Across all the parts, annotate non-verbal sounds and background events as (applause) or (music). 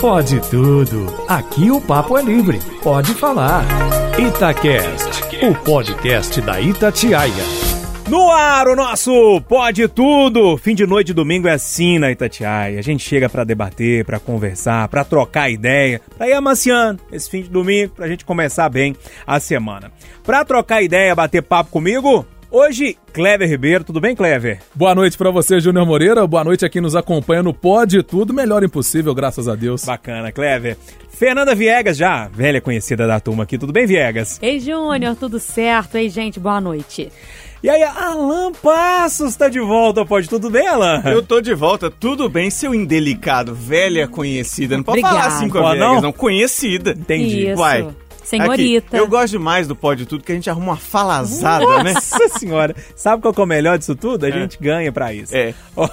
Pode tudo. Aqui o papo é livre. Pode falar. Itacast, o podcast da Itatiaia. No ar, o nosso Pode Tudo! Fim de noite domingo é assim na Itatiaia. A gente chega para debater, para conversar, para trocar ideia, para ir amaciando esse fim de domingo, pra gente começar bem a semana. Pra trocar ideia, bater papo comigo, Hoje, Clever Ribeiro, tudo bem, Clever? Boa noite para você, Júnior Moreira. Boa noite a quem nos acompanha no Pode Tudo, melhor impossível, graças a Deus. Bacana, Clever. Fernanda Viegas, já velha conhecida da turma aqui. Tudo bem, Viegas? Ei, Júnior, tudo certo? Ei, gente, boa noite. E aí, Alan Passos tá de volta, pode tudo bem, Alan? Eu tô de volta, tudo bem, seu indelicado, velha conhecida. Não pode Obrigada. falar assim com a Vegas, não? não. Conhecida. Entendi. Isso. Uai. Senhorita. Aqui, eu gosto demais do Pode Tudo, que a gente arruma uma falazada, né? Nossa senhora, sabe qual que é o melhor disso tudo? A gente ganha pra isso. É. Ó,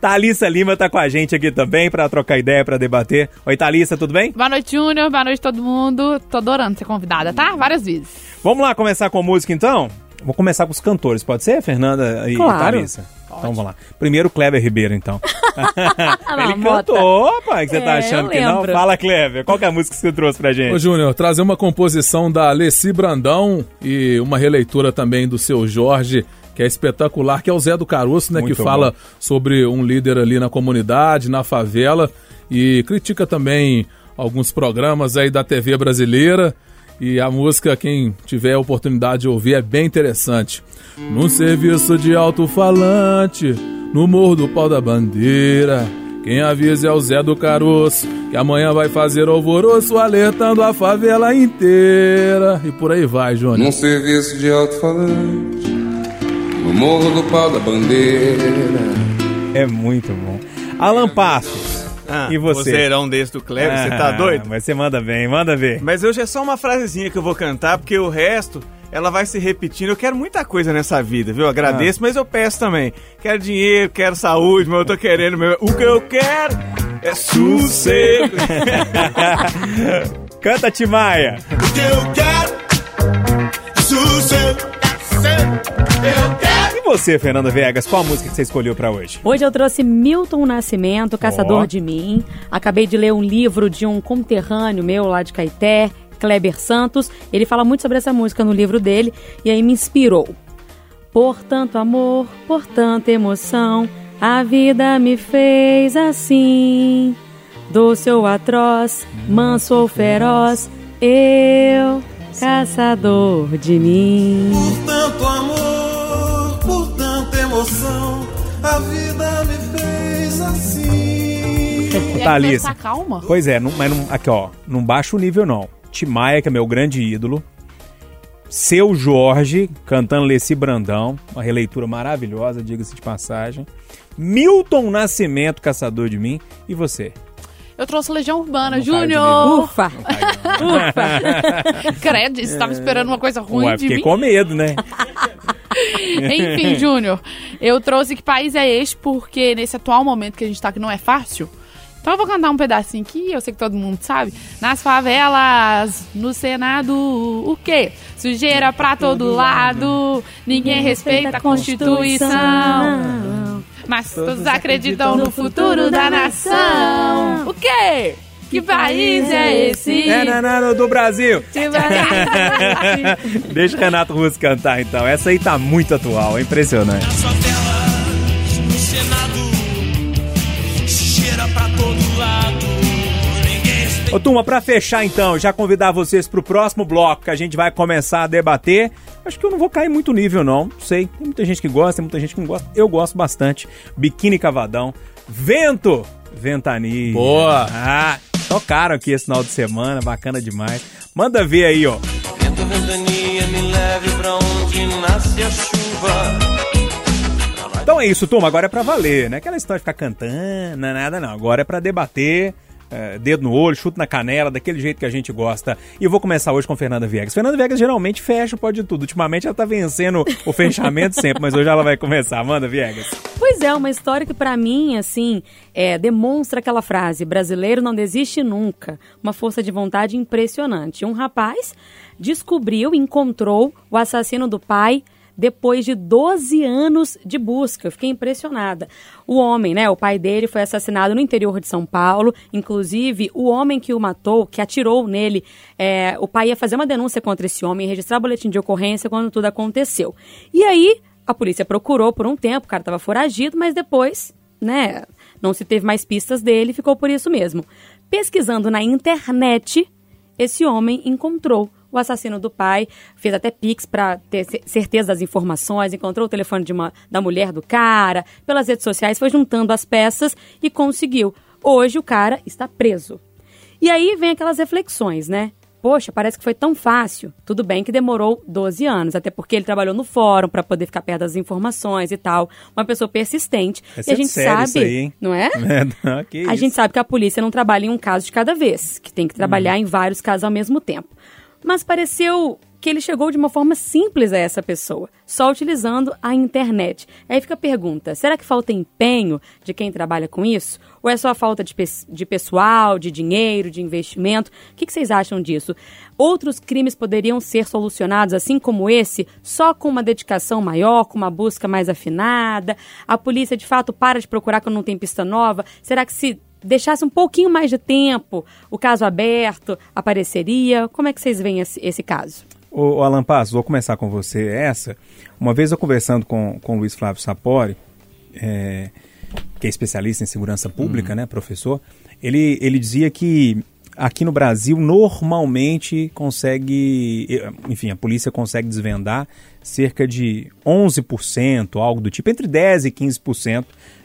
Thalissa Lima tá com a gente aqui também pra trocar ideia, pra debater. Oi, Thalissa, tudo bem? Boa noite, Júnior. Boa noite, todo mundo. Tô adorando ser convidada, tá? Várias vezes. Vamos lá começar com música então? Vou começar com os cantores, pode ser, Fernanda e Claro. Thalissa? Então vamos lá. Primeiro, Kleber Ribeiro, então. (laughs) Ele Mota. cantou, pai, que você tá É, achando eu que não? Fala, Kleber, qual que é a música que você trouxe pra gente? Ô, Júnior, trazer uma composição da Alessi Brandão e uma releitura também do seu Jorge, que é espetacular, que é o Zé do Caroço, né? Muito que fala bom. sobre um líder ali na comunidade, na favela, e critica também alguns programas aí da TV brasileira. E a música, quem tiver a oportunidade de ouvir, é bem interessante. Num serviço de alto-falante, no Morro do Pau da Bandeira, quem avisa é o Zé do Caroço, que amanhã vai fazer alvoroço, alertando a favela inteira. E por aí vai, Júnior. Num serviço de alto-falante, no Morro do Pau da Bandeira. É muito bom. Alan Passos, Ah, e você? Vozeirão desse do Kleber, você tá Ah, doido? Mas você manda bem, manda ver. Mas hoje é só uma frasezinha que eu vou cantar, porque o resto, ela vai se repetindo. Eu quero muita coisa nessa vida, viu? Agradeço, mas eu peço também. Quero dinheiro, quero saúde, mas eu tô querendo mesmo. O que eu quero é sossego. (laughs) Canta, Timaya. o que eu quero você, Fernanda Viegas, qual a música que você escolheu pra hoje? Hoje eu trouxe Milton Nascimento, Caçador Ó. de Mim. Acabei de ler um livro de um conterrâneo meu lá de Caeté, Kleber Santos. Ele fala muito sobre essa música no livro dele e aí me inspirou. Por tanto amor, por tanta emoção, a vida me fez assim. Doce ou atroz, manso ou feroz, eu, caçador de mim. Por tanto amor, emoção, a vida me fez assim. E aí, Thalissa. tá calma. Pois é, não, mas não, aqui ó, não baixa o nível não. Timaya, que é meu grande ídolo. Seu Jorge, cantando Leci Brandão, uma releitura maravilhosa, diga-se de passagem. Milton Nascimento, Caçador de Mim. E você? Eu trouxe Legião Urbana, Júnior. Ufa! (laughs) Credo, você tava esperando uma coisa ruim Ué, de fiquei mim. com medo, né? (laughs) (laughs) Enfim, Júnior, eu trouxe Que País é Este porque nesse atual momento que a gente tá que não é fácil. Então eu vou cantar um pedacinho aqui, eu sei que todo mundo sabe. Nas favelas, no Senado, o quê? Sujeira pra todo lado, ninguém respeita a Constituição. Mas todos acreditam no futuro da nação. O quê? Que país é esse? É, não, não, não, do Brasil. É? (laughs) Deixa o Renato Russo cantar então. Essa aí tá muito atual, é impressionante. Nas favelas, no Senado, cheira pra todo lado. Ô turma, pra fechar então, já convidar vocês pro próximo bloco que a gente vai começar a debater. Acho que eu não vou cair muito nível não, não sei. Tem muita gente que gosta, tem muita gente que não gosta. Eu gosto bastante. Biquíni Cavadão. Vento! Ventania. Boa. Ah, tocaram aqui esse final de semana, bacana demais. Manda ver aí, ó. Vento, ventania, me leve pra onde nasce a chuva. Então é isso, turma. Agora é pra valer, não é aquela história de ficar cantando, não é nada não. Agora é pra debater, é, dedo no olho, chute na canela, daquele jeito que a gente gosta. E eu vou começar hoje com Fernanda Viegas. Fernanda Viegas geralmente fecha o pode tudo. Ultimamente ela tá vencendo o fechamento sempre, mas hoje ela vai começar. Manda, Viegas. Pois é, uma história que pra mim, assim, é, demonstra aquela frase: brasileiro não desiste nunca. Uma força de vontade impressionante. Um rapaz descobriu, encontrou o assassino do pai depois de 12 anos de busca. Eu fiquei impressionada. O homem, né, o pai dele foi assassinado no interior de São Paulo. Inclusive, o homem que o matou, que atirou nele, é, o pai ia fazer uma denúncia contra esse homem, registrar boletim de ocorrência quando tudo aconteceu. E aí, a polícia procurou por um tempo, o cara estava foragido, mas depois, né, não se teve mais pistas dele, ficou por isso mesmo. Pesquisando na internet, esse homem encontrou o assassino do pai, fez até pix para ter certeza das informações, encontrou o telefone de uma, da mulher do cara, pelas redes sociais, foi juntando as peças e conseguiu. Hoje o cara está preso. E aí vem aquelas reflexões, né? Poxa, parece que foi tão fácil. Tudo bem que demorou 12 anos, até porque ele trabalhou no fórum para poder ficar perto das informações e tal. Uma pessoa persistente. Essa e a é gente sabe, isso aí, hein? não é? (laughs) É, não, A isso. gente sabe que a polícia não trabalha em um caso de cada vez, que tem que trabalhar em vários casos ao mesmo tempo. Mas pareceu que ele chegou de uma forma simples a essa pessoa, só utilizando a internet. Aí fica a pergunta: será que falta empenho de quem trabalha com isso? Ou é só falta de, pes- de pessoal, de dinheiro, de investimento? O que, que vocês acham disso? Outros crimes poderiam ser solucionados, assim como esse, só com uma dedicação maior, com uma busca mais afinada? A polícia de fato para de procurar quando não tem pista nova? Será que se deixasse um pouquinho mais de tempo, o caso aberto apareceria? Como é que vocês veem esse, esse caso? Ô, ô, Alan Passos, vou começar com você essa. Uma vez eu conversando com, com o Luiz Flávio Sapori, é, que é especialista em segurança pública, né, professor, ele, ele dizia que aqui no Brasil normalmente consegue, enfim, a polícia consegue desvendar cerca de 11%, algo do tipo, entre 10% e 15%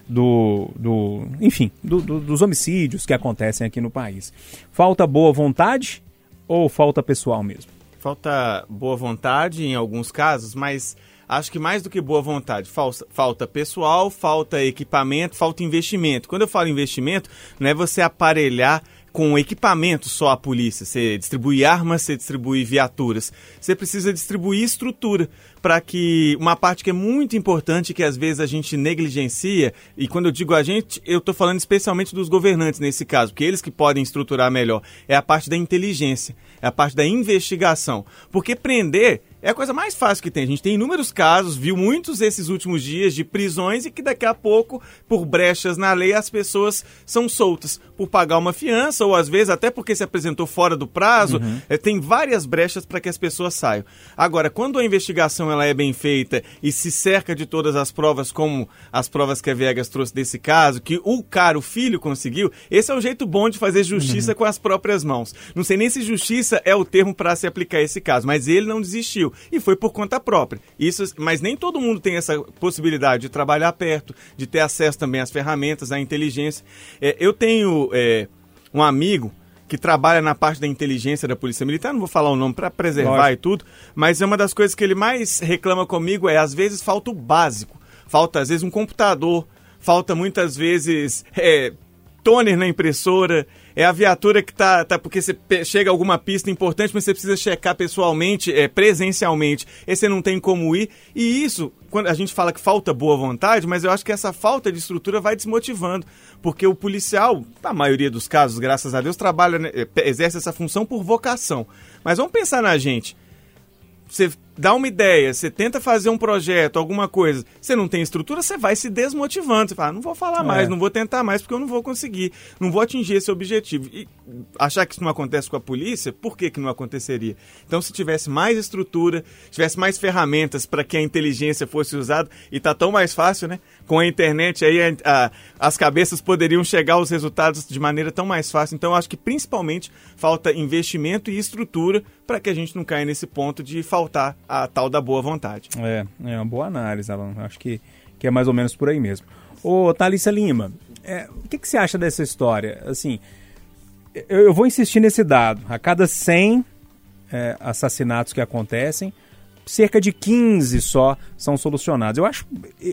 do, do enfim, do- do- dos homicídios que acontecem aqui no país. Falta boa vontade ou falta pessoal mesmo? Falta boa vontade em alguns casos, mas acho que mais do que boa vontade, falta pessoal, falta equipamento, falta investimento. Quando eu falo investimento, não é você aparelhar com equipamento só a polícia, você distribui armas, você distribui viaturas. Você precisa distribuir estrutura para que uma parte que é muito importante que às vezes a gente negligencia, e quando eu digo a gente, eu estou falando especialmente dos governantes nesse caso, porque eles que podem estruturar melhor, é a parte da inteligência, é a parte da investigação. Porque prender é a coisa mais fácil que tem. A gente tem inúmeros casos, viu muitos esses últimos dias de prisões e que daqui a pouco, por brechas na lei, as pessoas são soltas por pagar uma fiança ou às vezes até porque se apresentou fora do prazo. Eh, tem várias brechas para que as pessoas saiam. Agora, quando a investigação ela é bem feita e se cerca de todas as provas, como as provas que a Viegas trouxe desse caso, que o cara, o filho, conseguiu, esse é o jeito bom de fazer justiça com as próprias mãos. Não sei nem se justiça é o termo para se aplicar a esse caso, mas ele não desistiu e foi por conta própria. Isso, mas nem todo mundo tem essa possibilidade de trabalhar perto, de ter acesso também às ferramentas, à inteligência. É, eu tenho é, um amigo que trabalha na parte da inteligência da Polícia Militar, não vou falar o nome para preservar Lógico. e tudo, mas é uma das coisas que ele mais reclama comigo é às vezes falta o básico, falta às vezes um computador, falta muitas vezes é, toner na impressora, é a viatura que tá, tá porque você chega a alguma pista importante, mas você precisa checar pessoalmente, é, presencialmente, e você não tem como ir. E isso, quando a gente fala que falta boa vontade, mas eu acho que essa falta de estrutura vai desmotivando, porque o policial, na maioria dos casos, graças a Deus, trabalha, né, é, exerce essa função por vocação. Mas vamos pensar na gente você dá uma ideia, você tenta fazer um projeto, alguma coisa, você não tem estrutura, você vai se desmotivando. Você fala, "Ah, não vou falar mais, não vou tentar mais porque eu não vou conseguir, não vou atingir esse objetivo. E achar que isso não acontece com a polícia, por que, que não aconteceria? Então, se tivesse mais estrutura, tivesse mais ferramentas para que a inteligência fosse usada, e tá tão mais fácil, né? Com a internet aí, a- a- as cabeças poderiam chegar aos resultados de maneira tão mais fácil. Então, eu acho que principalmente falta investimento e estrutura para que a gente não caia nesse ponto de faltar a tal da boa vontade. É, é uma boa análise, Alan. Acho que, que é mais ou menos por aí mesmo. Ô, Thalissa Lima, é, o que, que você acha dessa história? Assim, eu, eu vou insistir nesse dado. A cada 100 é, assassinatos que acontecem, cerca de 15 só são solucionados. Eu acho,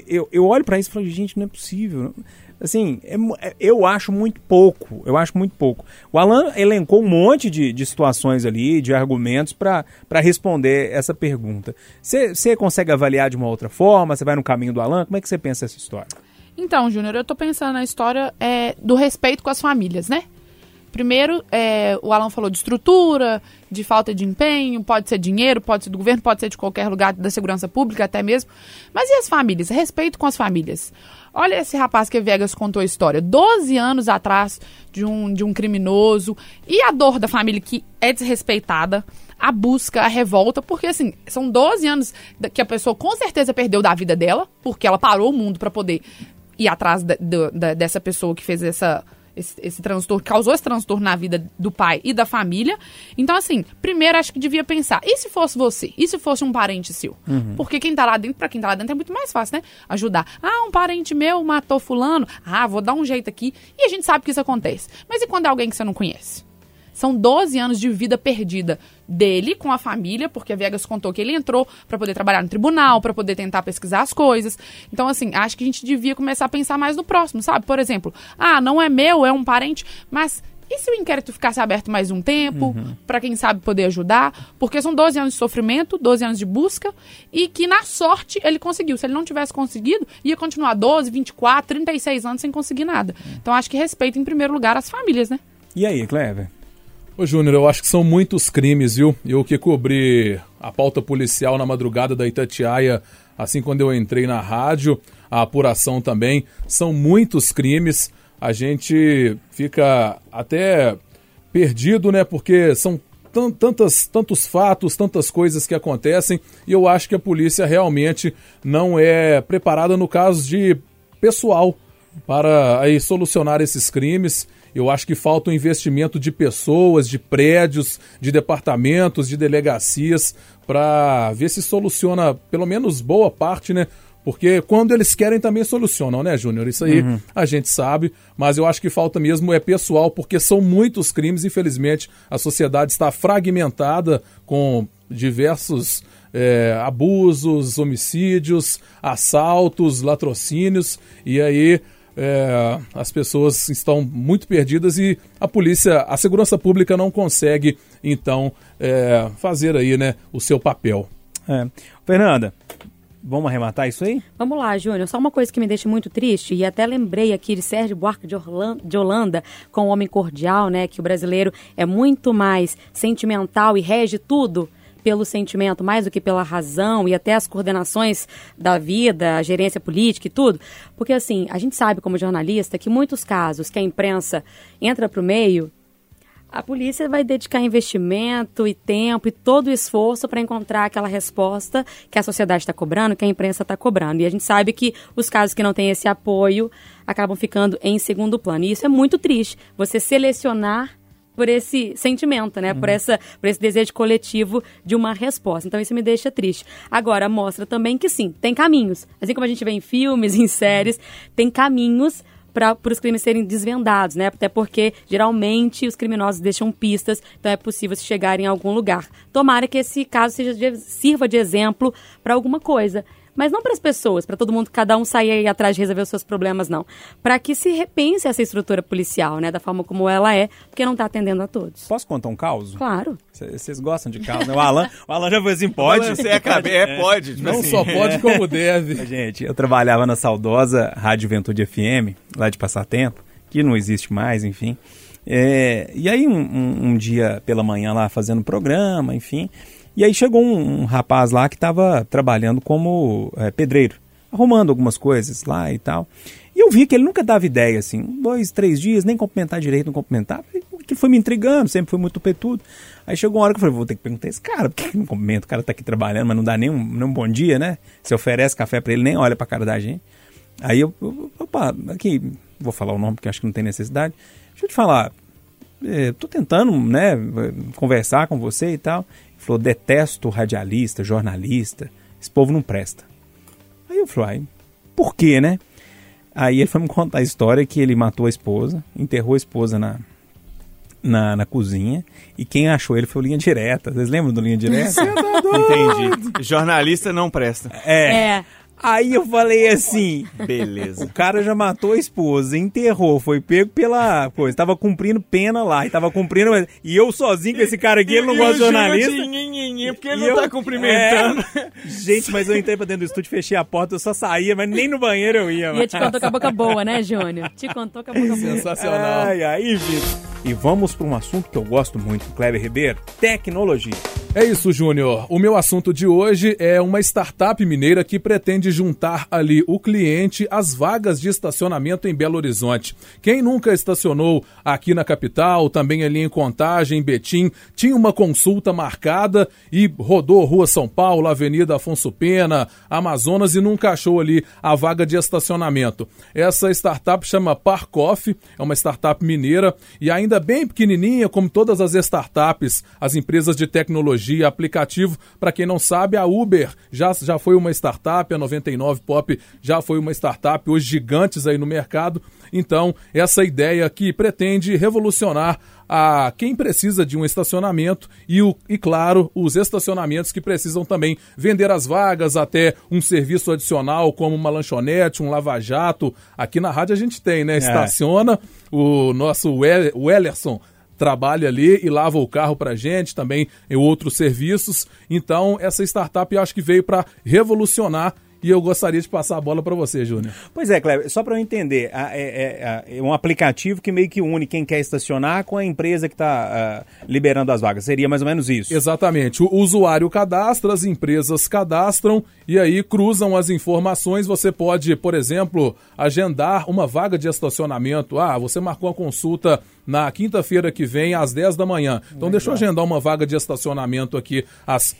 eu, eu olho para isso e falo, gente, não é possível. Assim, é é- eu acho muito pouco. Eu acho muito pouco. O Alan elencou um monte de, de situações ali, de argumentos para responder essa pergunta. Você consegue avaliar de uma outra forma? Você vai no caminho do Alan? Como é que você pensa essa história? Então, Júnior, eu tô pensando na história é, do respeito com as famílias, né? Primeiro, é, o Alan falou de estrutura, de falta de empenho, pode ser dinheiro, pode ser do governo, pode ser de qualquer lugar da segurança pública até mesmo. Mas e as famílias? Respeito com as famílias. Olha esse rapaz que Vegas contou a história. 12 anos atrás de um, de um criminoso. E a dor da família que é desrespeitada. A busca, a revolta. Porque, assim, são 12 anos que a pessoa com certeza perdeu da vida dela. Porque ela parou o mundo para poder ir atrás da- do- da- dessa pessoa que fez essa, esse, esse transtorno, causou esse transtorno na vida do pai e da família. Então, assim, primeiro acho que devia pensar, e se fosse você? E se fosse um parente seu? Porque quem tá lá dentro, pra quem tá lá dentro é muito mais fácil, né? Ajudar. Ah, um parente meu matou fulano. Ah, vou dar um jeito aqui. E a gente sabe que isso acontece. Mas e quando é alguém que você não conhece? São 12 anos de vida perdida dele com a família, porque a Viegas contou que ele entrou para poder trabalhar no tribunal, para poder tentar pesquisar as coisas. Então, assim, acho que a gente devia começar a pensar mais no próximo, sabe? Por exemplo, ah, não é meu, é um parente, mas e se o inquérito ficasse aberto mais um tempo, para quem sabe poder ajudar? Porque são 12 anos de sofrimento, 12 anos de busca, e que na sorte ele conseguiu. Se ele não tivesse conseguido, ia continuar 12, 24, 36 anos sem conseguir nada. Então, acho que respeita em primeiro lugar as famílias, né? E aí, Clever? Ô Júnior, eu acho que são muitos crimes, viu? Eu que cobri a pauta policial na madrugada da Itatiaia, assim quando eu entrei na rádio, a apuração também, são muitos crimes. A gente fica até perdido, né? Porque são tan- tantas, tantos fatos, tantas coisas que acontecem, e eu acho que a polícia realmente não é preparada no caso de pessoal para aí solucionar esses crimes. Eu acho que falta o investimento de pessoas, de prédios, de departamentos, de delegacias, para ver se soluciona pelo menos boa parte, né? Porque quando eles querem também solucionam, né, Júnior? Isso aí a gente sabe, mas eu acho que falta mesmo é pessoal, porque são muitos crimes, infelizmente, a sociedade está fragmentada com diversos é, abusos, homicídios, assaltos, latrocínios, e aí é, as pessoas estão muito perdidas e a polícia, a segurança pública não consegue, então, é, fazer aí, né, o seu papel. É. Fernanda, vamos arrematar isso aí? Vamos lá, Júnior. Só uma coisa que me deixa muito triste, e até lembrei aqui de Sérgio Buarque de, Orlan- de Holanda, com o Homem Cordial, né? Que o brasileiro é muito mais sentimental e rege tudo pelo sentimento, mais do que pela razão e até as coordenações da vida, a gerência política e tudo. Porque, assim, a gente sabe como jornalista que muitos casos que a imprensa entra para o meio, a polícia vai dedicar investimento e tempo e todo o esforço para encontrar aquela resposta que a sociedade está cobrando, que a imprensa está cobrando. E a gente sabe que os casos que não têm esse apoio acabam ficando em segundo plano. E isso é muito triste. Você selecionar por esse sentimento, né? Por, essa, por esse desejo coletivo de uma resposta. Então isso me deixa triste. Agora, mostra também que sim, tem caminhos. Assim como a gente vê em filmes, (laughs) em séries, tem caminhos para os crimes serem desvendados, né? Até porque geralmente os criminosos deixam pistas, então é possível se chegar em algum lugar. Tomara que esse caso seja de- sirva de exemplo para alguma coisa. Mas não para as pessoas, para todo mundo, cada um sair aí atrás de resolver os seus problemas, não. Para que se repense essa estrutura policial, né? Da forma como ela é, porque não está atendendo a todos. Posso contar um caos? Claro. Vocês gostam de caos, né? O Alan, o Alan já foi assim, pode? Balancei a cabeça. É, pode. tipo Não assim. só pode como (laughs) deve. Gente, eu trabalhava na saudosa Rádio Juventude FM, lá de Passatempo, que não existe mais, enfim. É, e aí, um, um- um dia pela manhã lá fazendo programa, enfim. E aí chegou um, um rapaz lá que estava trabalhando como é, pedreiro, arrumando algumas coisas lá e tal. E eu vi que ele nunca dava ideia, assim, dois, três dias, nem cumprimentar direito, não cumprimentava. Que foi me intrigando, sempre foi muito petudo. Aí chegou uma hora que eu falei, vou ter que perguntar esse cara, por que não cumprimenta? O cara tá aqui trabalhando, mas não dá nem um, nem um bom dia, né? Você oferece café para ele, nem olha pra cara da gente. Aí eu, eu- opa, aqui, vou falar o nome porque acho que não tem necessidade. Deixa eu te falar, é, tô tentando, né, conversar com você e tal. Ele falou, detesto radialista, jornalista, esse povo não presta. Aí eu falei, "Ai, por quê, né? Aí ele foi me contar a história que ele matou a esposa, enterrou a esposa na, na, na cozinha, e quem achou ele foi o Linha Direta. Vocês lembram do Linha Direta? Entendi. Jornalista não presta. É. É. Aí eu falei assim, Beleza. o cara já matou a esposa, enterrou, foi pego pela coisa, tava cumprindo pena lá, e tava cumprindo, e eu sozinho com esse cara aqui, ele não gosta de jornalista. pequenininha, porque ele E não eu- tá cumprimentando. É. Gente, mas eu entrei pra dentro do estúdio, fechei a porta, eu só saía, mas nem no banheiro eu ia. E mano. te contou com a boca boa, né, Júnior? (laughs) Te contou com a boca boa. Sensacional. Ai, ai, Vitor. E vamos para um assunto que eu gosto muito, Kleber Ribeiro: tecnologia. É isso, Júnior. O meu assunto de hoje é uma startup mineira que pretende juntar ali o cliente às vagas de estacionamento em Belo Horizonte. Quem nunca estacionou aqui na capital, também ali em Contagem, em Betim, tinha uma consulta marcada e rodou Rua São Paulo, Avenida Afonso Pena, Amazonas e nunca achou ali a vaga de estacionamento. Essa startup chama Parkoff, é uma startup mineira e ainda bem pequenininha, como todas as startups, as empresas de tecnologia, aplicativo. Para quem não sabe, a Uber já, já foi uma startup, a 99 Pop já foi uma startup, hoje gigantes aí no mercado. Então, essa ideia que pretende revolucionar a quem precisa de um estacionamento e, o, e, claro, os estacionamentos que precisam também vender as vagas até um serviço adicional, como uma lanchonete, um lava-jato. Aqui na rádio a gente tem, né? Estaciona, o nosso Wel- Wellerson trabalha ali e lava o carro pra gente, também em outros serviços. Então, essa startup eu acho que veio para revolucionar e eu gostaria de passar a bola para você, Júnior. Pois é, Kleber, só para eu entender, é, é- é um aplicativo que meio que une quem quer estacionar com a empresa que está liberando as vagas. Seria mais ou menos isso. Exatamente. O usuário cadastra, as empresas cadastram e aí cruzam as informações. Você pode, por exemplo, agendar uma vaga de estacionamento. Ah, você marcou a consulta na quinta-feira que vem às 10 da manhã. Então deixa eu agendar uma vaga de estacionamento aqui às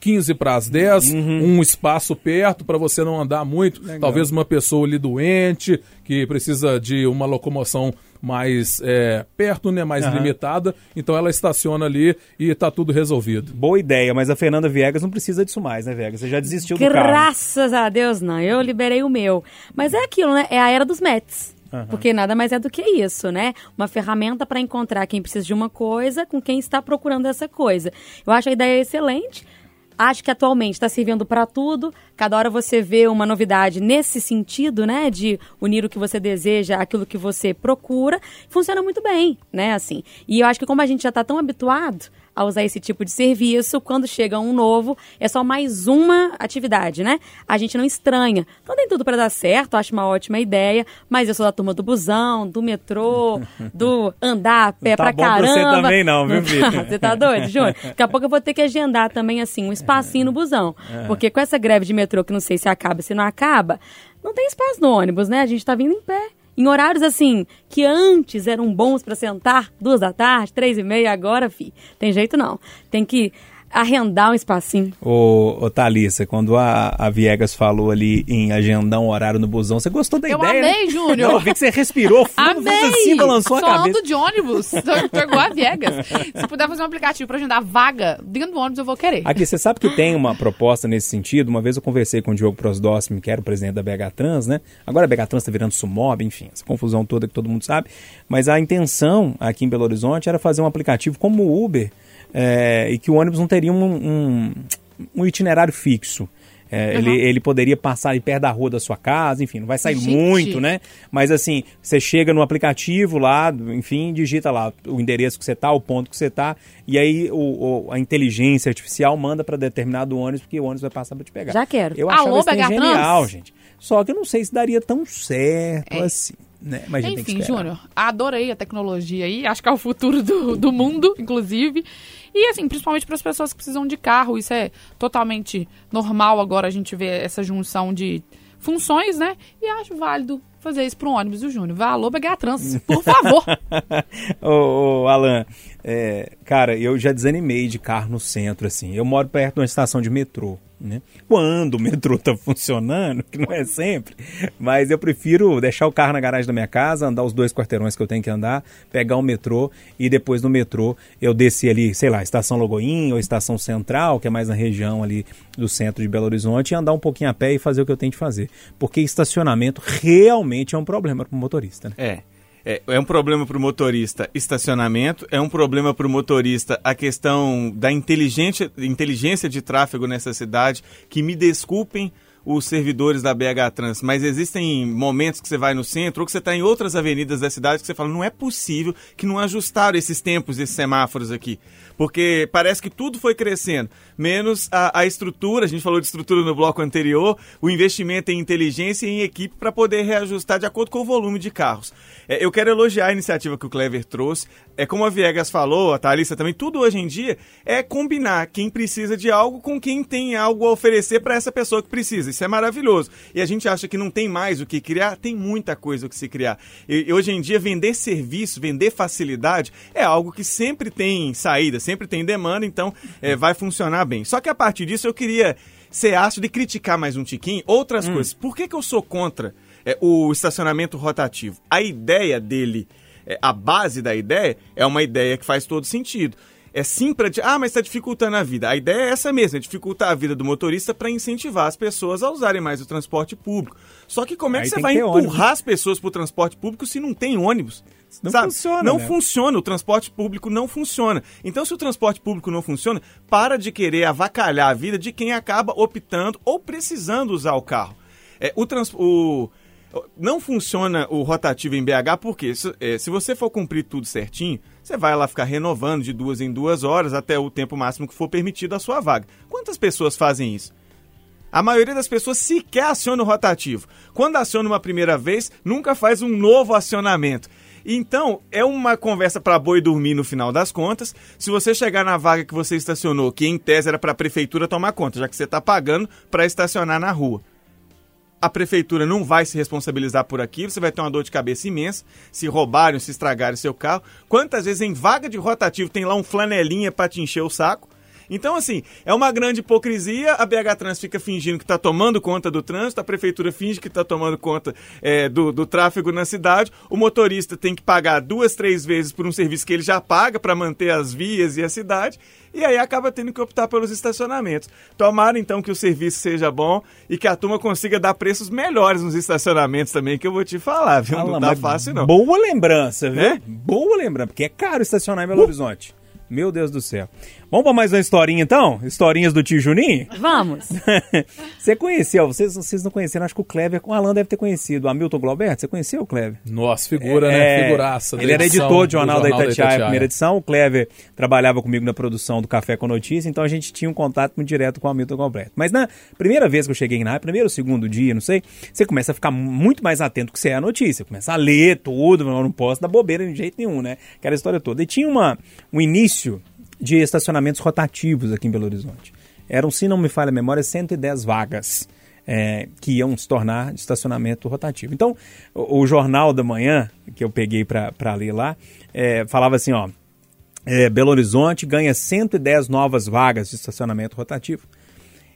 15 para as 10, um espaço perto para você não andar muito. Talvez uma pessoa ali doente, que precisa de uma locomoção mais é, perto, né, mais limitada. Então ela estaciona ali e tá tudo resolvido. Boa ideia, mas a Fernanda Viegas não precisa disso mais, né, Viegas? Você já desistiu do carro. Graças a Deus, não. Eu liberei o meu. Mas é aquilo, né? É a era dos Mets. Porque nada mais é do que isso, né? Uma ferramenta para encontrar quem precisa de uma coisa com quem está procurando essa coisa. Eu acho a ideia excelente. Acho que atualmente está servindo para tudo. Cada hora você vê uma novidade nesse sentido, né? De unir o que você deseja àquilo que você procura. Funciona muito bem, né? Assim. E eu acho que como a gente já está tão habituado a usar esse tipo de serviço, quando chega um novo, é só mais uma atividade, né? A gente não estranha. Então tem tudo para dar certo, acho uma ótima ideia, mas eu sou da turma do busão, do metrô, (laughs) do andar a pé Tá pra bom pra caramba. você também não, viu, Vitor? (laughs) Você tá doido, Júnior? Daqui a pouco eu vou ter que agendar também, assim, um espacinho no busão. É. Porque com essa greve de metrô, que não sei se acaba, se não acaba, não tem espaço no ônibus, né? A gente tá vindo em pé. Em horários assim, que antes eram bons pra sentar, duas da tarde, três e meia, agora, fi, tem jeito não. Tem que arrendar um espacinho. Ô, ô Thalissa, quando a, a Viegas falou ali em agendar um horário no busão, você gostou da Eu ideia? né? amei, Júnior. Eu vi que você respirou (laughs) fundo, Amei! assim, balançou a Só cabeça. ando de ônibus. Tô, tô igual a Viegas. Se puder fazer um aplicativo pra agendar vaga dentro do ônibus, eu vou querer. Aqui, você sabe que tem uma proposta nesse sentido. Uma vez eu conversei com o Diogo Prosdóximo, que era o presidente da BH Trans, né? Agora a BH Trans está virando Sumob, enfim, essa confusão toda que todo mundo sabe. Mas a intenção aqui em Belo Horizonte era fazer um aplicativo como o Uber, é, e que o ônibus não teria um, um, um itinerário fixo. É, ele, ele poderia passar ali perto da rua da sua casa, enfim, não vai sair Gente. muito, né? Mas assim, você chega no aplicativo lá, enfim, digita lá o endereço que você tá, o ponto que você tá, e aí o, o- a inteligência artificial manda para determinado ônibus, porque o ônibus vai passar para te pegar. Já quero. Eu Alô, achava isso BH genial, gente. Só que eu não sei se daria tão certo É. assim, né? Mas Enfim. Júnior, adorei a tecnologia aí. Acho que é o futuro do, do mundo, inclusive. E assim, principalmente para as pessoas que precisam de carro. Isso é totalmente normal agora a gente ver essa junção de funções, né? E acho válido fazer isso para um ônibus, viu, Júnior? Vá, alô, BH Trans, por favor. (laughs) ô, ô, Alan, é, cara, eu já desanimei de carro no centro, assim. Eu moro perto de uma estação de metrô, né? Quando o metrô tá funcionando, que não é sempre, mas eu prefiro deixar o carro na garagem da minha casa, andar os dois quarteirões que eu tenho que andar, pegar o metrô e depois no metrô eu descer ali, sei lá, estação Logoinha ou estação Central, que é mais na região ali do centro de Belo Horizonte, e andar um pouquinho a pé e fazer o que eu tenho de fazer. Porque estacionamento realmente é um problema para o motorista, né? É. É, é um problema para o motorista estacionamento, é um problema para o motorista a questão da inteligência, inteligência de tráfego nessa cidade, que me desculpem os servidores da BH Trans, mas existem momentos que você vai no centro ou que você está em outras avenidas da cidade que você fala, não é possível que não ajustaram esses tempos, esses semáforos aqui. Porque parece que tudo foi crescendo, menos a, a estrutura, a gente falou de estrutura no bloco anterior, o investimento em inteligência e em equipe para poder reajustar de acordo com o volume de carros. É, eu quero elogiar a iniciativa que o Clever trouxe. É como a Viegas falou, a Thalissa também, tudo hoje em dia é combinar quem precisa de algo com quem tem algo a oferecer para essa pessoa que precisa. Isso é maravilhoso. E a gente acha que não tem mais o que criar, tem muita coisa o que se criar. E, e hoje em dia, vender serviço, vender facilidade é algo que sempre tem saída, sempre tem demanda, então é, vai funcionar bem. Só que a partir disso eu queria ser ácido e criticar mais um tiquinho outras coisas. Por que, que eu sou contra é, o estacionamento rotativo? A ideia dele, a base da ideia, é uma ideia que faz todo sentido. É sim para. Ah, mas está dificultando a vida. A ideia é essa mesmo, é dificultar a vida do motorista para incentivar as pessoas a usarem mais o transporte público. Só que como é que Aí você vai empurrar ônibus. as pessoas para o transporte público se não tem ônibus? Não Sabe? funciona, Não né? funciona, o transporte público não funciona. Então, se o transporte público não funciona, para de querer avacalhar a vida de quem acaba optando ou precisando usar o carro. É, o, trans, o não funciona o rotativo em BH porque se, é, se você for cumprir tudo certinho, você vai lá ficar renovando de duas em duas horas até o tempo máximo que for permitido a sua vaga. Quantas pessoas fazem isso? A maioria das pessoas sequer aciona o rotativo. Quando aciona uma primeira vez, nunca faz um novo acionamento. Então, é uma conversa para boi dormir no final das contas. Se você chegar na vaga que você estacionou, que em tese era para a prefeitura tomar conta, já que você está pagando para estacionar na rua a prefeitura não vai se responsabilizar por aquilo, você vai ter uma dor de cabeça imensa se roubarem, se estragarem seu carro. Quantas vezes em vaga de rotativo tem lá um flanelinha para te encher o saco? Então, assim, é uma grande hipocrisia. A BH Trans fica fingindo que está tomando conta do trânsito, a prefeitura finge que está tomando conta é, do, do tráfego na cidade. O motorista tem que pagar duas, três vezes por um serviço que ele já paga para manter as vias e a cidade. E aí acaba tendo que optar pelos estacionamentos. Tomara então que o serviço seja bom e que a turma consiga dar preços melhores nos estacionamentos também, que eu vou te falar, viu? não Fala, tá mas fácil, não. Boa lembrança, viu? É? Boa lembrança, porque é caro estacionar em Belo Horizonte. Meu Deus do céu. Vamos para mais uma historinha então? Historinhas do tio Juninho? Vamos. (laughs) você conheceu, vocês, vocês não conheceram, acho que o Kleber, o Alan deve ter conhecido. O Hamilton Glauberto, você conheceu o Kleber? Nossa, figura, É, né? Figuraça. Ele era editor de Jornal, da Itatiaia, primeira edição. O Clever trabalhava comigo na produção do Café com Notícia, então a gente tinha um contato muito direto com o Hamilton Galbraith. Mas na primeira vez que eu cheguei na primeiro ou segundo dia, não sei, você começa a ficar muito mais atento que você é a notícia. Começa a ler tudo, eu não posso dar bobeira de jeito nenhum, né? Aquela história toda. E tinha uma, um início de estacionamentos rotativos aqui em Belo Horizonte. Eram, se não me falha a memória, 110 vagas é, que iam se tornar de estacionamento rotativo. Então, o, o Jornal da Manhã, que eu peguei para ler lá, é, falava assim, ó, é, Belo Horizonte ganha 110 novas vagas de estacionamento rotativo.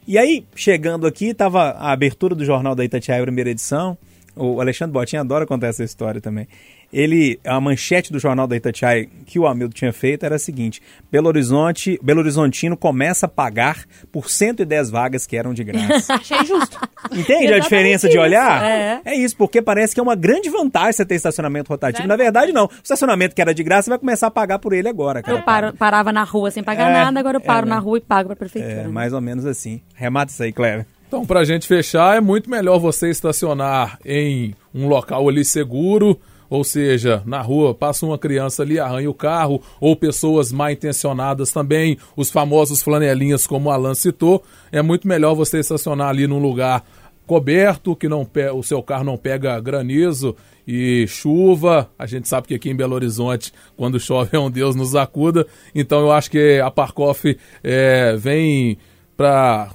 E aí, chegando aqui, estava a abertura do Jornal da Itatiaia, primeira edição. O Alexandre Botinha adora contar essa história também. Ele, a manchete do Jornal da Itatiaia que o Hamilton tinha feito era a seguinte: Belo Horizonte, Belo Horizontino começa a pagar por 110 vagas que eram de graça. (laughs) Achei justo. Entende a diferença de isso, olhar? é. isso, porque parece que é uma grande vantagem você ter estacionamento rotativo. Na verdade, não. O estacionamento que era de graça você vai começar a pagar por ele agora, cara. Eu paro- parava na rua sem pagar É, nada, agora eu paro é, na rua e pago pra prefeitura. É, mais ou menos assim. Remata isso aí, Cleber. Então, pra gente fechar, é muito melhor você estacionar em um local ali seguro, ou seja, na rua passa uma criança ali, arranha o carro, ou pessoas mal intencionadas também, os famosos flanelinhas, como o Alan citou. É muito melhor você estacionar ali num lugar coberto, que não o seu carro não pega granizo e chuva. A gente sabe que aqui em Belo Horizonte, quando chove, (laughs) é um Deus nos acuda. Então eu acho que a Parcoff é, vem para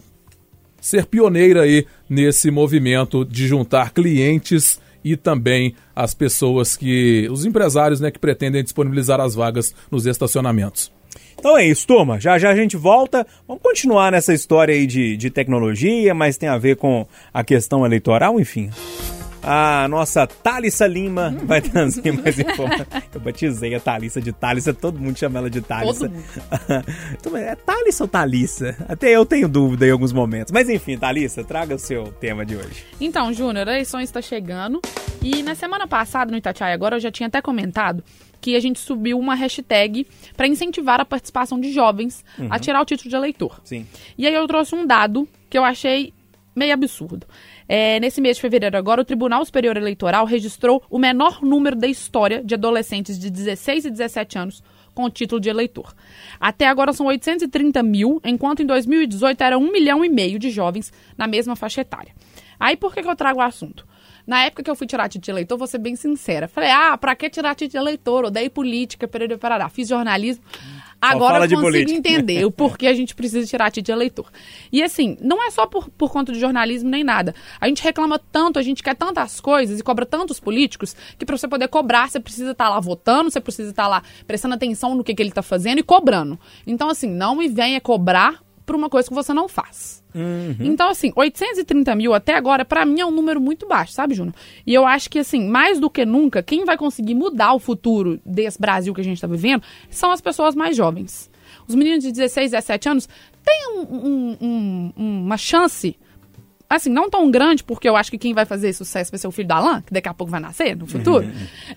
ser pioneira aí nesse movimento de juntar clientes e também as pessoas que, os empresários, né, que pretendem disponibilizar as vagas nos estacionamentos. Então é isso, turma. Já já a gente volta. Vamos continuar nessa história aí de, de tecnologia, mas tem a ver com a questão eleitoral, enfim. A nossa Thalissa Lima vai trazer mais informações. Eu batizei a Thalissa de Thalissa, todo mundo chama ela de Thalissa. (laughs) Então, é Thalissa ou Thalissa? Até eu tenho dúvida em alguns momentos. Mas enfim, Thalissa, traga o seu tema de hoje. Então, Júnior, a eleição está chegando. E na semana passada, no Itatiaia Agora, eu já tinha até comentado que a gente subiu uma hashtag para incentivar a participação de jovens a tirar o título de eleitor. Sim. E aí eu trouxe um dado que eu achei meio absurdo. É, nesse mês de fevereiro agora, o Tribunal Superior Eleitoral registrou o menor número da história de adolescentes de 16 e 17 anos com título de eleitor. Até agora são 830 mil, enquanto em 2018 era 1 milhão e meio de jovens na mesma faixa etária. Aí por que, que eu trago o assunto? Na época que eu fui tirar título de eleitor, vou ser bem sincera. Falei, ah, pra que tirar título de eleitor? Odeio política, perere, parará. Fiz jornalismo. Agora eu consigo entender o (laughs) porquê a gente precisa tirar título de eleitor. E assim, não é só por, por conta de jornalismo nem nada. A gente reclama tanto, a gente quer tantas coisas e cobra tantos políticos que pra você poder cobrar, você precisa estar lá votando, você precisa estar lá prestando atenção no que, que ele tá fazendo e cobrando. Então, assim, não me venha cobrar por uma coisa que você não faz. Então, assim, 830 mil até agora, pra mim, é um número muito baixo, sabe, Júnior? E eu acho que, assim, mais do que nunca, quem vai conseguir mudar o futuro desse Brasil que a gente tá vivendo são as pessoas mais jovens. Os meninos de 16, 17 anos têm um- um- um- uma chance, assim, não tão grande, porque eu acho que quem vai fazer sucesso vai ser o filho da Alain, que daqui a pouco vai nascer no futuro.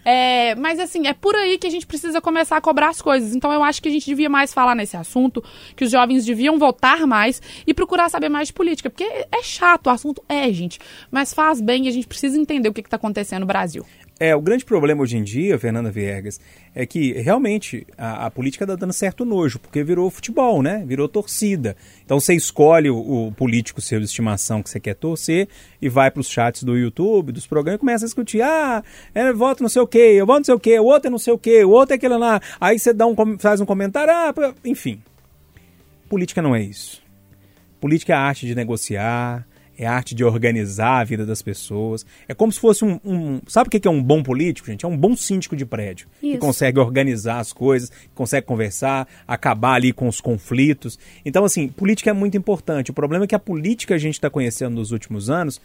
É, mas, assim, é por aí que a gente precisa começar a cobrar as coisas. Então, eu acho que a gente devia mais falar nesse assunto, que os jovens deviam votar mais e procurar saber mais de política. Porque é chato o assunto, é, gente, mas faz bem e a gente precisa entender o que está acontecendo no Brasil. É, o grande problema hoje em dia, Fernanda Viegas, é que realmente a, a política está dando certo nojo, porque virou futebol, né? Virou torcida. Então você escolhe o, o político seu de estimação que você quer torcer e vai para os chats do YouTube, dos programas e começa a discutir. Ah, é, voto não sei o quê, eu voto não sei o quê, o outro é não sei o quê, o outro é aquele lá. Aí você dá um, faz um comentário, ah, enfim. Política não é isso. Política é a arte de negociar, é a arte de organizar a vida das pessoas. É como se fosse um. um- sabe o que que é um bom político, gente? É um bom síndico de prédio. Que Isso. consegue organizar as coisas, que consegue conversar, acabar ali com os conflitos. Então, assim, política é muito importante. O problema é que a política que a gente está conhecendo nos últimos anos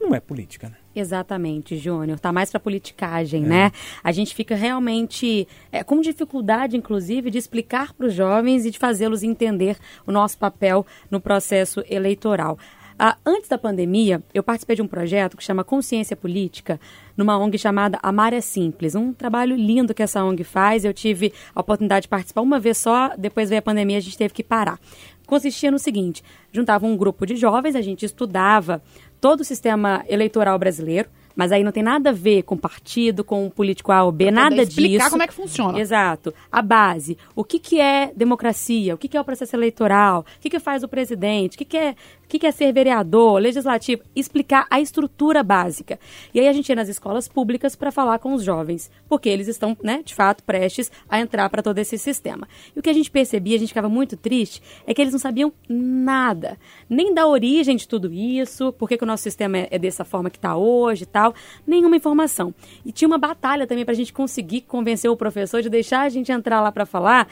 não é política, né? Exatamente, Júnior. Tá mais pra politicagem, né? A gente fica realmente é, com dificuldade, inclusive, de explicar para os jovens e de fazê-los entender o nosso papel no processo eleitoral. Ah, antes da pandemia, eu participei de um projeto que chama Consciência Política, numa ONG chamada Amar é Simples. Um trabalho lindo que essa ONG faz. Eu tive a oportunidade de participar uma vez só, depois veio a pandemia, a gente teve que parar. Consistia no seguinte: juntava um grupo de jovens, a gente estudava todo o sistema eleitoral brasileiro, mas aí não tem nada a ver com partido, com político A ou B, Pra nada explicar disso. como é que funciona. Exato. A base. O que, que é democracia? O que, que é o processo eleitoral? O que, que faz o presidente? O que, que, é, o que, que é ser vereador, legislativo? Explicar a estrutura básica. E aí a gente ia nas escolas públicas para falar com os jovens, porque eles estão, né, de fato, prestes a entrar para todo esse sistema. E o que a gente percebia, a gente ficava muito triste, é que eles não sabiam nada. Nem da origem de tudo isso, por que, que o nosso sistema é, é dessa forma que está hoje e tal. Nenhuma informação. E tinha uma batalha também para a gente conseguir convencer o professor de deixar a gente entrar lá para falar,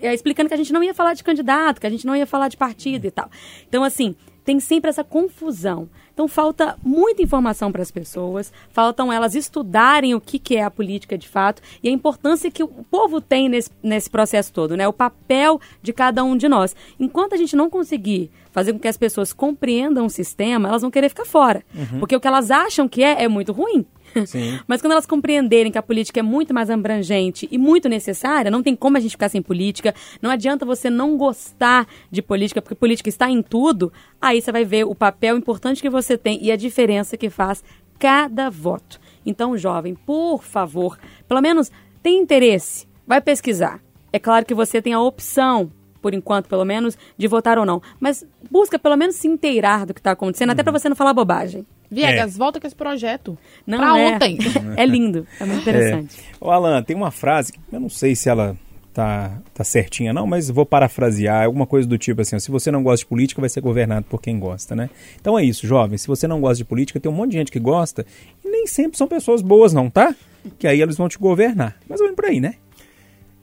eh, explicando que a gente não ia falar de candidato, que a gente não ia falar de partido e tal. Então, assim, tem sempre essa confusão. Então falta muita informação para as pessoas, faltam elas estudarem o que, que é a política de fato e a importância que o povo tem nesse, nesse processo todo, né? O papel de cada um de nós. Enquanto a gente não conseguir fazer com que as pessoas compreendam o sistema, elas vão querer ficar fora. Porque o que elas acham que é, é muito ruim. Sim. (laughs) Mas quando elas compreenderem que a política é muito mais abrangente e muito necessária, não tem como a gente ficar sem política, não adianta você não gostar de política, porque política está em tudo, aí você vai ver o papel importante que você tem e a diferença que faz cada voto. Então, jovem, por favor, pelo menos tem interesse, vai pesquisar. É claro que você tem a opção por enquanto, pelo menos, de votar ou não. Mas busca pelo menos se inteirar do que está acontecendo, até para você não falar bobagem. Viegas, volta com esse projeto. Não pra é. ontem. É lindo, é muito (laughs) interessante. Ô, Alan, tem uma frase que eu não sei se ela tá, tá certinha, não, mas vou parafrasear, alguma coisa do tipo assim: ó, se você não gosta de política, vai ser governado por quem gosta, né? Então é isso, jovem. Se você não gosta de política, tem um monte de gente que gosta, e nem sempre são pessoas boas, não, tá? Que aí eles vão te governar. Mas vamos por aí, né?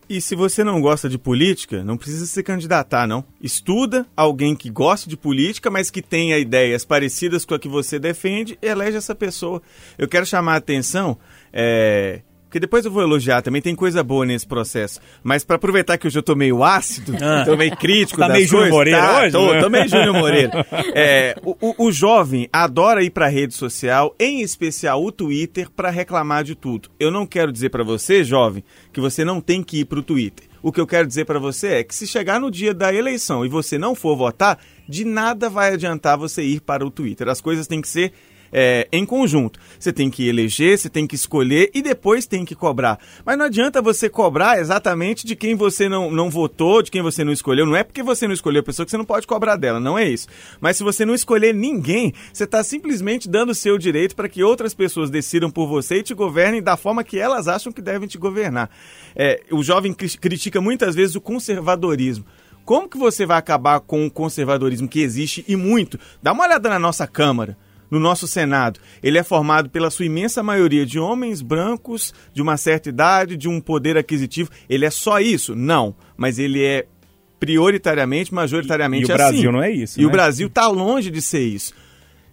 E se você não gosta de política, não precisa se candidatar, não. Estuda alguém que goste de política, mas que tenha ideias parecidas com a que você defende elege essa pessoa. Eu quero chamar a atenção, é, porque depois eu vou elogiar também, tem coisa boa nesse processo. Mas pra aproveitar que hoje eu tô meio ácido, tô meio crítico Tá meio Júnior Moreira tá, hoje, Tô, né? tô meio Júnior Moreira. (laughs) É, o, o- jovem adora ir pra rede social, em especial o Twitter, pra reclamar de tudo. Eu não quero dizer pra você, jovem, que você não tem que ir pro Twitter. O que eu quero dizer pra você é que se chegar no dia da eleição e você não for votar, de nada vai adiantar você ir para o Twitter. As coisas têm que ser é, em conjunto. Você tem que eleger, você tem que escolher e depois tem que cobrar. Mas não adianta você cobrar exatamente de quem você não, não votou, de quem você não escolheu. Não é porque você não escolheu a pessoa que você não pode cobrar dela, não é isso. Mas se você não escolher ninguém, você está simplesmente dando o seu direito para que outras pessoas decidam por você e te governem da forma que elas acham que devem te governar. É, o jovem cri- critica muitas vezes o conservadorismo. Como que você vai acabar com o conservadorismo que existe e muito? Dá uma olhada na nossa Câmara no nosso Senado. Ele é formado pela sua imensa maioria de homens brancos, de uma certa idade, de um poder aquisitivo. Ele é só isso? Não. Mas ele é prioritariamente, majoritariamente E- e o assim. Brasil não é isso, E né? o Brasil está longe de ser isso.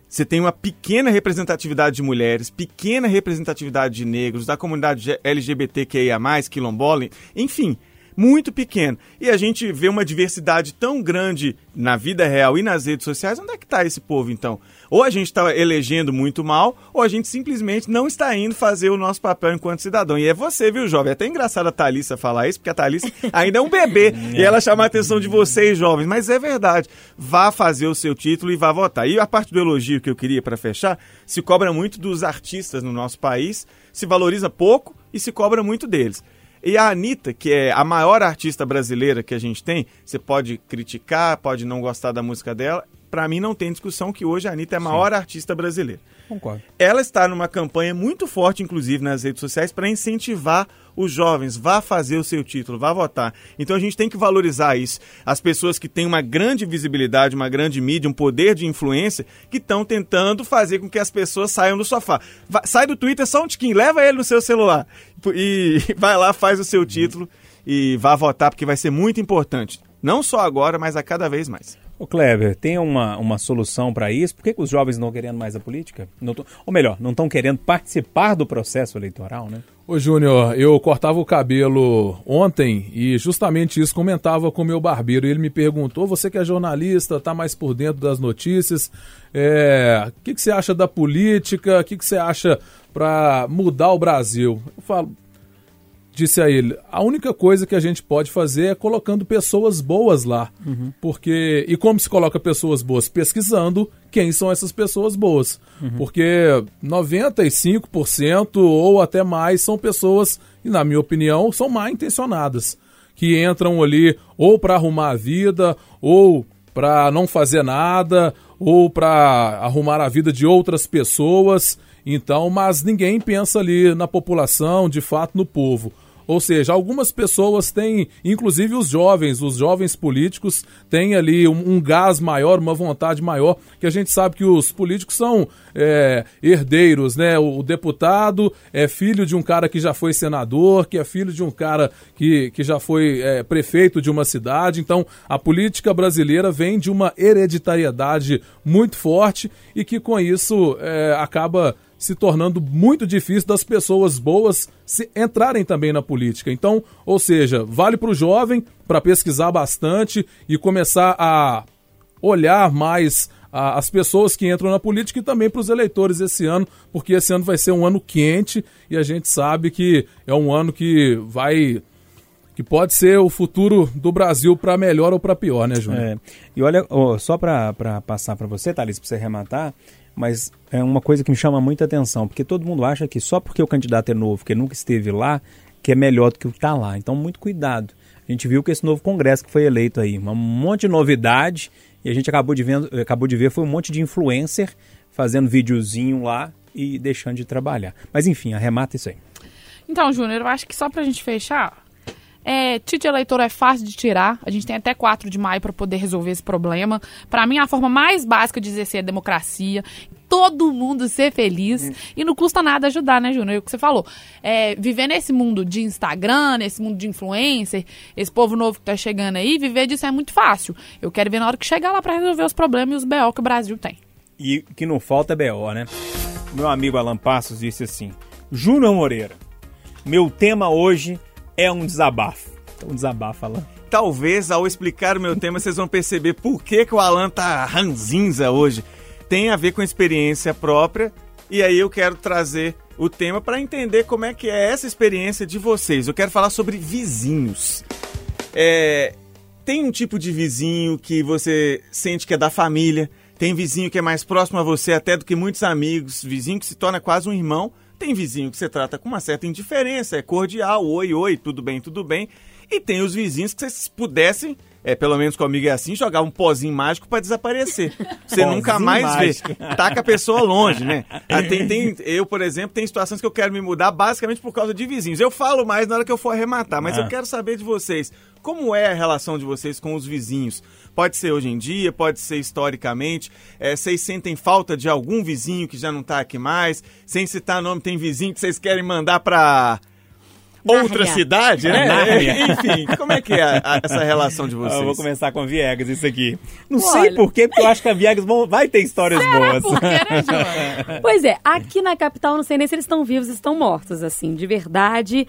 Você tem uma pequena representatividade de mulheres, pequena representatividade de negros, da comunidade LGBTQIA+, quilombola, enfim, muito pequeno. E a gente vê uma diversidade tão grande na vida real e nas redes sociais. Onde é que está esse povo, então? Ou a gente está elegendo muito mal, ou a gente simplesmente não está indo fazer o nosso papel enquanto cidadão. E é você, viu, jovem? É até engraçado a Thalissa falar isso, porque a Thalissa (laughs) ainda é um bebê. e ela chama a atenção de vocês, jovens. Mas é verdade. Vá fazer o seu título e vá votar. E a parte do elogio que eu queria para fechar, se cobra muito dos artistas no nosso país, se valoriza pouco e se cobra muito deles. E a Anitta, que é a maior artista brasileira que a gente tem, você pode criticar, pode não gostar da música dela. Pra mim não tem discussão que hoje a Anitta é a maior artista brasileira. Concordo. Ela está numa campanha muito forte, inclusive nas redes sociais, para incentivar os jovens. Vá fazer o seu título, vá votar. Então a gente tem que valorizar isso. As pessoas que têm uma grande visibilidade, uma grande mídia, um poder de influência, que estão tentando fazer com que as pessoas saiam do sofá. Va- sai do Twitter só um tiquinho, leva ele no seu celular (laughs) e vai lá, faz o seu título e vá votar, porque vai ser muito importante. Não só agora, mas a cada vez mais. Ô Kleber, tem uma, uma solução para isso? Por que, que os jovens não estão querendo mais a política? Não tão- ou melhor, não estão querendo participar do processo eleitoral, né? Ô Júnior, eu cortava o cabelo ontem e justamente isso comentava com o meu barbeiro. Ele me perguntou: você que é jornalista, tá mais por dentro das notícias, é, o que, que você acha da política? O que, que você acha para mudar o Brasil? Eu falo, disse a ele: a única coisa que a gente pode fazer é colocando pessoas boas lá. Porque. E como se coloca pessoas boas? Pesquisando quem são essas pessoas boas. Porque 95% ou até mais são pessoas, e na minha opinião, são mal intencionadas. Que entram ali ou para arrumar a vida, ou para não fazer nada, ou para arrumar a vida de outras pessoas. Então, mas ninguém pensa ali na população, de fato no povo. Ou seja, algumas pessoas têm, inclusive os jovens, os jovens políticos, têm ali um, um gás maior, uma vontade maior, que a gente sabe que os políticos são é, herdeiros, né? O, o deputado é filho de um cara que já foi senador, que é filho de um cara que, que já foi é, prefeito de uma cidade. Então, a política brasileira vem de uma hereditariedade muito forte e que com isso é, acaba se tornando muito difícil das pessoas boas se entrarem também na política. Então, ou seja, vale para o jovem para pesquisar bastante e começar a olhar mais a- as pessoas que entram na política e também para os eleitores esse ano, porque esse ano vai ser um ano quente e a gente sabe que é um ano que vai que pode ser o futuro do Brasil para melhor ou para pior, né, Júnior? É, e olha, ó, só para passar para você, Thalys, para você rematar, mas é uma coisa que me chama muita atenção, porque todo mundo acha que só porque o candidato é novo, que nunca esteve lá, que é melhor do que o que está lá. Então, muito cuidado. A gente viu que esse novo Congresso que foi eleito aí, um monte de novidade, e a gente acabou de, vendo, acabou de ver foi um monte de influencer fazendo videozinho lá e deixando de trabalhar. Mas enfim, arremata isso aí. Então, Júnior, eu acho que só pra gente fechar, é, título eleitor é fácil de tirar. A gente tem até 4 de maio pra poder resolver esse problema. Pra mim, a forma mais básica de exercer a democracia. Todo mundo ser feliz. E não custa nada ajudar, né, Júnior? É o que você falou. É, viver nesse mundo de Instagram, nesse mundo de influencer, esse povo novo que tá chegando aí, viver disso é muito fácil. Eu quero ver na hora que chegar lá pra resolver os problemas e os BO que o Brasil tem. E que não falta é BO, né? Meu amigo Alan Passos disse assim: Júnior Moreira, Meu tema hoje é um desabafo. Então, um desabafo, Alan. Talvez ao explicar o meu tema vocês vão perceber por que, que o Alan tá ranzinza hoje. Tem a ver com experiência própria e aí eu quero trazer o tema para entender como é que é essa experiência de vocês. Eu quero falar sobre vizinhos. É, tem um tipo de vizinho que você sente que é da família, tem vizinho que é mais próximo a você até do que muitos amigos, vizinho que se torna quase um irmão, tem vizinho que você trata com uma certa indiferença, é cordial, oi, oi, tudo bem, tudo bem. E tem os vizinhos que vocês pudessem, é, pelo menos comigo é assim, jogar um pozinho mágico para desaparecer. Você nunca mais mágico. vê. Taca a pessoa longe, né? Ah, tem- (laughs) tem- eu, por exemplo, tem situações que eu quero me mudar basicamente por causa de vizinhos. Eu falo mais na hora que eu for arrematar, mas Ah. eu quero saber de vocês. Como é a relação de vocês com os vizinhos? Pode ser hoje em dia, pode ser historicamente. É, vocês sentem falta de algum vizinho que já não tá aqui mais? Sem citar nome, tem vizinho que vocês querem mandar pra outra Nárnia. cidade, né? Nárnia. (laughs) Enfim, como é que é a- essa relação de Ah, vocês? eu vou começar com a Viegas, isso aqui. Não Olha. sei por quê, porque eu acho que a Viegas vai ter histórias boas. Por que, né? (laughs) Pois é, aqui na capital, não sei nem se eles estão vivos, estão mortos, assim, de verdade.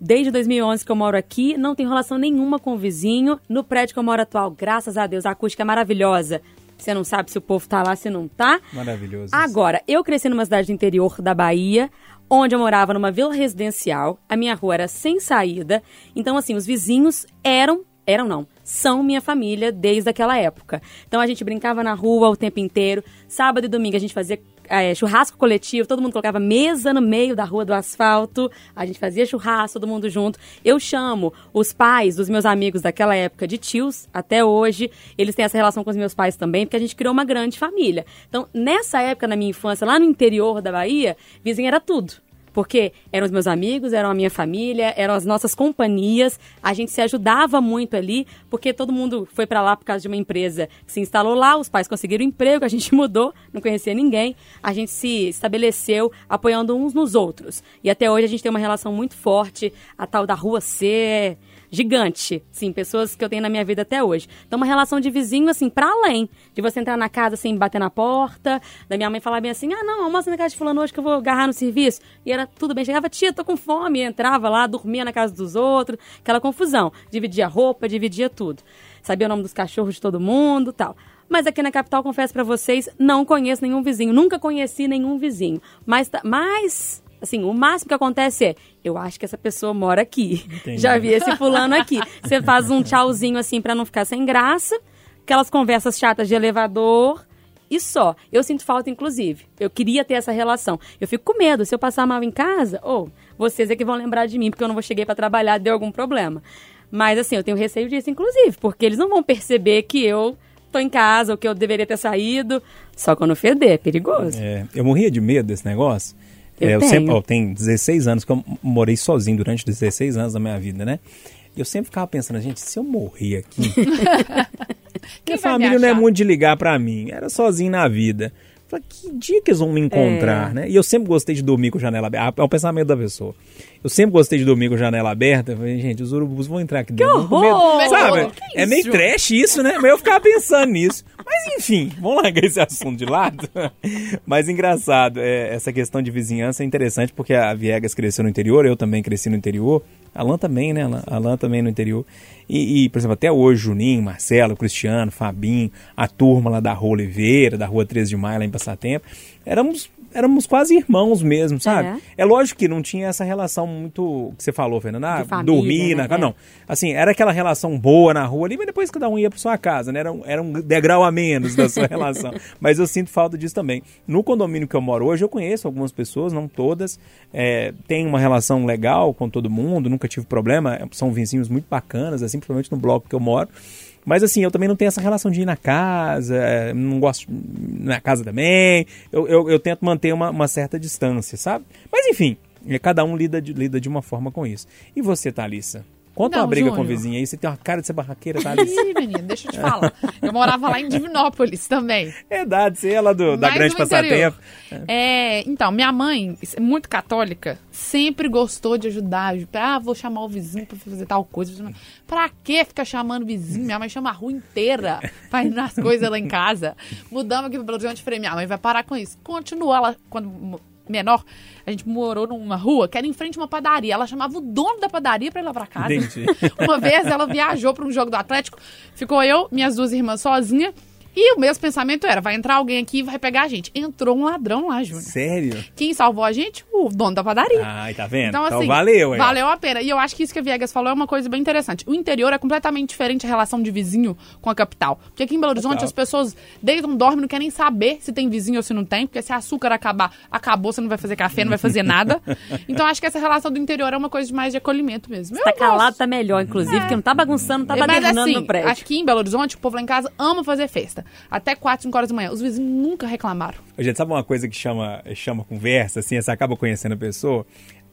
Desde 2011 que eu moro aqui, não tenho relação nenhuma com o vizinho. No prédio que eu moro atual, graças a Deus, a acústica é maravilhosa. Você não sabe se o povo tá lá, se não tá. Maravilhoso. isso. Agora, eu cresci numa cidade do interior da Bahia, onde eu morava numa vila residencial. A minha rua era sem saída. Então, assim, os vizinhos eram, eram não, são minha família desde aquela época. Então, a gente brincava na rua o tempo inteiro. Sábado e domingo a gente fazia eh, churrasco coletivo, todo mundo colocava mesa no meio da rua do asfalto, a gente fazia churrasco, todo mundo junto. Eu chamo os pais dos meus amigos daquela época de tios, até hoje. Eles têm essa relação com os meus pais também, porque a gente criou uma grande família. Então, nessa época, na minha infância, lá no interior da Bahia, vizinho era tudo. Porque eram os meus amigos, eram a minha família, eram as nossas companhias. A gente se ajudava muito ali, porque todo mundo foi pra lá por causa de uma empresa que se instalou lá, os pais conseguiram emprego, a gente (laughs) mudou, não conhecia ninguém. A gente se estabeleceu apoiando uns nos outros. E até hoje a gente tem uma relação muito forte, a tal da rua C gigante, sim, pessoas que eu tenho na minha vida até hoje. Então, uma relação de vizinho, assim, pra além de você entrar na casa sem bater na porta, da minha mãe falar bem assim, ah, não, almoça na casa de fulano hoje que eu vou agarrar no serviço. E era tudo bem, chegava, tia, tô com fome, e entrava lá, dormia na casa dos outros, aquela confusão. Dividia roupa, dividia tudo. Sabia o nome dos cachorros de todo mundo tal. Mas aqui na capital, confesso pra vocês, não conheço nenhum vizinho, nunca conheci nenhum vizinho. Mas, mas Assim, o máximo que acontece é, eu acho que essa pessoa mora aqui. Já vi esse fulano aqui. Você faz um tchauzinho assim pra não ficar sem graça, aquelas conversas chatas de elevador e só. Eu sinto falta, inclusive. Eu queria ter essa relação. Eu fico com medo. Se eu passar mal em casa, ou vocês é que vão lembrar de mim, porque eu não vou cheguei pra trabalhar, deu algum problema. Mas assim, eu tenho receio disso, inclusive, porque eles não vão perceber que eu tô em casa, ou que eu deveria ter saído. Só quando feder, é perigoso. É, eu morria de medo desse negócio. Eu É, tenho. sempre, ó, tem 16 anos que eu morei sozinho durante 16 anos da minha vida, né? Eu sempre ficava pensando, gente, se eu morrer aqui, (laughs) (laughs) minha família não é muito de ligar pra mim, era sozinho na vida. Falei, que dia que eles vão me encontrar, É. né? E eu sempre gostei de dormir com janela aberta. É o pensamento da pessoa. Eu sempre gostei de dormir com janela aberta. Eu Falei, gente, os urubus vão entrar aqui dentro. comer- horror! Sabe? Que É meio trash isso, né? Mas eu ficava pensando nisso. Mas enfim, vamos largar esse assunto de lado. Mas engraçado, é, essa questão de vizinhança é interessante porque a Viegas cresceu no interior, eu também cresci no interior. Alan também, né? Alan, também no interior. E, e, por exemplo, até hoje, Juninho, Marcelo, Cristiano, Fabinho, a turma lá da Rua Oliveira, da Rua 13 de Maio, lá em Passatempo, éramos, éramos quase irmãos mesmo, sabe? É. lógico que não tinha essa relação muito que você falou, Fernanda, ah, família, dormir na né? casa, não. Assim, era aquela relação boa na rua ali, mas depois cada um ia para sua casa, né? Era um, era um degrau a menos da sua (laughs) relação. Mas eu sinto falta disso também. No condomínio que eu moro hoje, eu conheço algumas pessoas, não todas, é, tem uma relação legal com todo mundo, nunca tive problema, são vizinhos muito bacanas, assim, principalmente no bloco que eu moro. Mas assim, eu também não tenho essa relação de ir na casa, é, não gosto na casa também. Eu, eu, eu tento manter uma, uma certa distância, sabe? Mas enfim, é, cada um lida lida de uma forma com isso. E você, Thalissa? Conta Não, uma briga com o Júnior. vizinho aí, você tem uma cara de ser barraqueira, Thalissa. (laughs) Ih, menino, deixa eu te falar. Eu morava lá em Divinópolis também. É verdade, você é lá do, da Mais Grande. Passatempo. É, então, minha mãe, muito católica, sempre gostou de ajudar. Ah, vou chamar o vizinho pra fazer tal coisa. Pra que ficar chamando o vizinho? Minha mãe chama a rua inteira pra ir nas coisas lá em casa. Mudamos aqui pro Belo Horizonte. Falei, minha mãe vai parar com isso. Continua ela, quando menor, a gente morou numa rua que era em frente a uma padaria. Ela chamava o dono da padaria pra ir lá pra casa. Entendi. (laughs) Uma vez ela viajou pra um jogo do Atlético, ficou eu, minhas duas irmãs sozinha. E o mesmo pensamento era: vai entrar alguém aqui e vai pegar a gente. Entrou um ladrão lá, Júnior. Sério? Quem salvou a gente? O dono da padaria. Ai, tá vendo? Então, Então, assim, valeu, hein? Valeu a pena. E eu acho que isso que a Viegas falou é uma coisa bem interessante. O interior é completamente diferente a relação de vizinho com a capital. Porque aqui em Belo Horizonte Total. as pessoas deitam, dormem, não querem saber se tem vizinho ou se não tem. Porque se açúcar acabar, acabou, você não vai fazer café, não vai fazer nada. (laughs) então acho que essa relação do interior é uma coisa de mais de acolhimento mesmo. Tá calado, tá melhor, inclusive, que não tá bagunçando, tá Mas badernando assim, no prédio. aqui em Belo Horizonte, o povo lá em casa ama fazer festa. Até 4, 5 horas da manhã. Os vizinhos nunca reclamaram. Gente, sabe uma coisa que chama, chama conversa, assim, você acaba conhecendo a pessoa?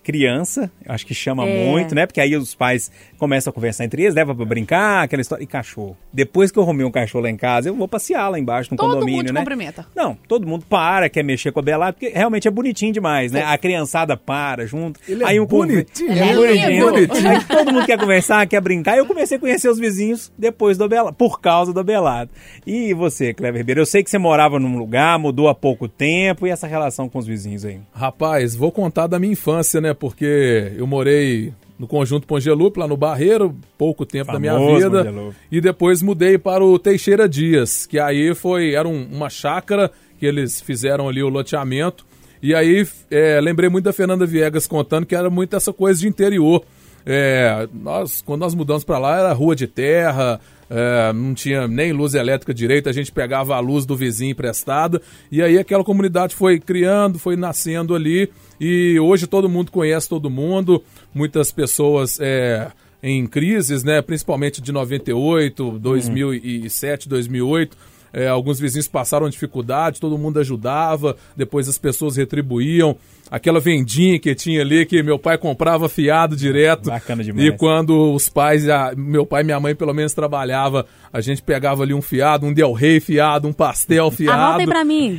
Criança, eu acho que chama É. muito, né? Porque aí os pais começam a conversar entre eles, leva pra brincar, aquela história. E cachorro. Depois que eu arrumei um cachorro lá em casa, eu vou passear lá embaixo no Todo condomínio, mundo te né? cumprimenta. Não, todo mundo para, quer mexer com a Belada, porque realmente é bonitinho demais, né? A criançada para junto. Ele é aí um conver- bonitinho, Ele é bonitinho. lindo. Aí todo mundo quer conversar, quer brincar. E eu comecei a conhecer os vizinhos depois do Belado, por causa do Belado. E você, Cleber Ribeiro, eu sei que você morava num lugar, mudou há pouco tempo, e essa relação com os vizinhos aí? Rapaz, vou contar da minha infância, né? Porque eu morei no conjunto Pongelup, lá no Barreiro, pouco tempo da minha Famoso vida. E depois mudei para o Teixeira Dias, que aí foi era um- uma chácara que eles fizeram ali o loteamento. E aí é, lembrei muito da Fernanda Viegas contando que era muito essa coisa de interior. É, nós, quando nós mudamos para lá, era rua de terra, é, não tinha nem luz elétrica direito, a gente pegava a luz do vizinho emprestada, e aí aquela comunidade foi criando, foi nascendo ali, e hoje todo mundo conhece todo mundo, muitas pessoas é, em crises, né, principalmente de 98, 2007, 2008, é, alguns vizinhos passaram dificuldade, todo mundo ajudava, depois as pessoas retribuíam. Aquela vendinha que tinha ali, que meu pai comprava fiado direto. Bacana demais. E quando os pais, a- meu pai e minha mãe pelo menos trabalhava, a gente pegava ali um fiado, um Del Rey fiado, um pastel (laughs) fiado. Aí pra mim.